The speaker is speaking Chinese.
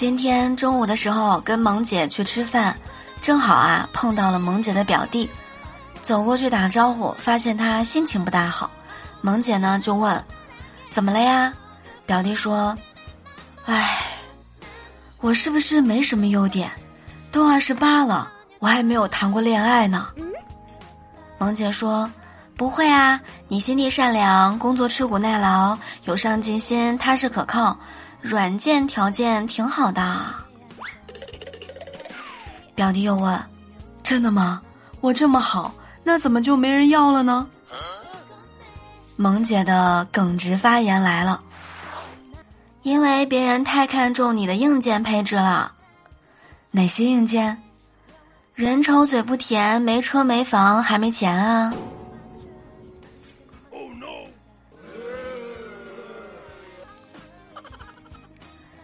今天中午的时候跟萌姐去吃饭，正好啊碰到了萌姐的表弟，走过去打招呼，发现他心情不大好。萌姐呢就问：“怎么了呀？”表弟说：“唉，我是不是没什么优点？都二十八了，我还没有谈过恋爱呢。”萌姐说。不会啊，你心地善良，工作吃苦耐劳，有上进心，踏实可靠，软件条件挺好的。表弟又问：“真的吗？我这么好，那怎么就没人要了呢？”萌姐的耿直发言来了：“因为别人太看重你的硬件配置了。哪些硬件？人丑嘴不甜，没车没房还没钱啊。”